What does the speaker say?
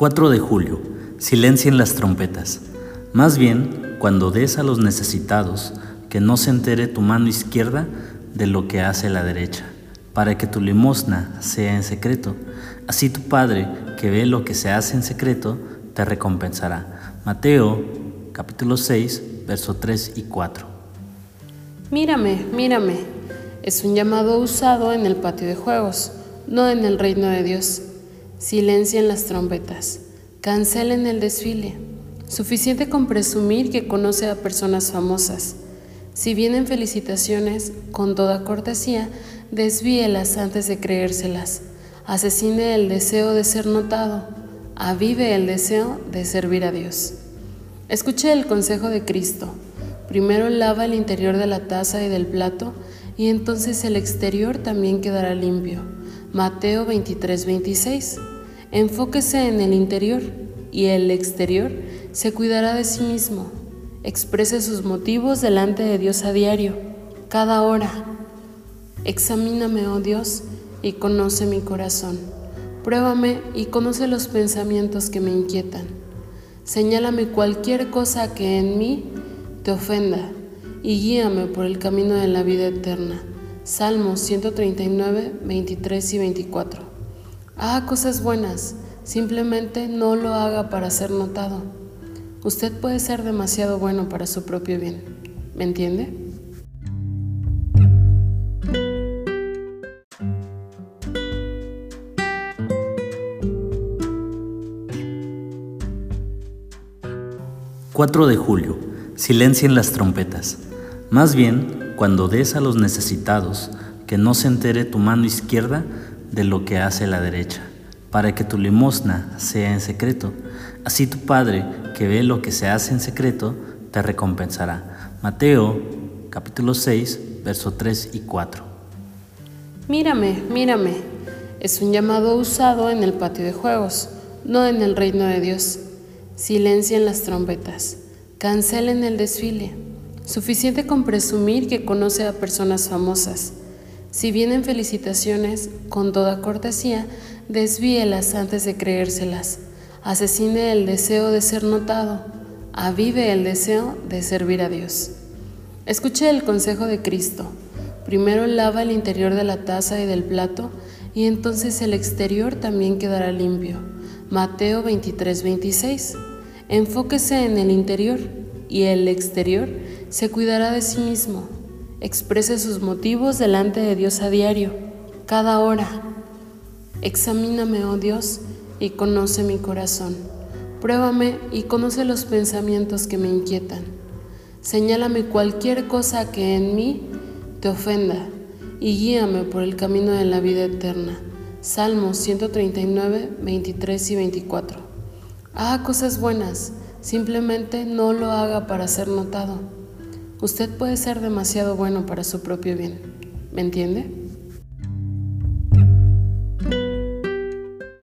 4 de julio. Silencien las trompetas. Más bien, cuando des a los necesitados, que no se entere tu mano izquierda de lo que hace la derecha, para que tu limosna sea en secreto. Así tu Padre, que ve lo que se hace en secreto, te recompensará. Mateo capítulo 6, verso 3 y 4. Mírame, mírame. Es un llamado usado en el patio de juegos, no en el reino de Dios. Silencien las trompetas. Cancelen el desfile. Suficiente con presumir que conoce a personas famosas. Si vienen felicitaciones, con toda cortesía, desvíelas antes de creérselas. Asesine el deseo de ser notado. Avive el deseo de servir a Dios. Escuche el consejo de Cristo. Primero lava el interior de la taza y del plato, y entonces el exterior también quedará limpio. Mateo 23, 26. Enfóquese en el interior y el exterior se cuidará de sí mismo. Exprese sus motivos delante de Dios a diario, cada hora. Examíname, oh Dios, y conoce mi corazón. Pruébame y conoce los pensamientos que me inquietan. Señálame cualquier cosa que en mí te ofenda y guíame por el camino de la vida eterna. Salmos 139, 23 y 24. Haga cosas buenas, simplemente no lo haga para ser notado. Usted puede ser demasiado bueno para su propio bien. ¿Me entiende? ...4 de julio... ...silencien las trompetas... ...más bien, cuando des a los necesitados... ...que no se entere tu mano izquierda... ...de lo que hace la derecha... ...para que tu limosna sea en secreto... Así tu Padre, que ve lo que se hace en secreto, te recompensará. Mateo capítulo 6, verso 3 y 4. Mírame, mírame. Es un llamado usado en el patio de juegos, no en el reino de Dios. Silencien las trompetas. Cancelen el desfile. Suficiente con presumir que conoce a personas famosas. Si vienen felicitaciones, con toda cortesía, desvíelas antes de creérselas asesine el deseo de ser notado, avive el deseo de servir a Dios. Escuche el consejo de Cristo. Primero lava el interior de la taza y del plato, y entonces el exterior también quedará limpio. Mateo 23, 26. Enfóquese en el interior y el exterior se cuidará de sí mismo. Exprese sus motivos delante de Dios a diario, cada hora. Examíname, oh Dios, y conoce mi corazón. Pruébame y conoce los pensamientos que me inquietan. Señálame cualquier cosa que en mí te ofenda y guíame por el camino de la vida eterna. Salmos 139, 23 y 24. Haga cosas buenas, simplemente no lo haga para ser notado. Usted puede ser demasiado bueno para su propio bien. ¿Me entiende?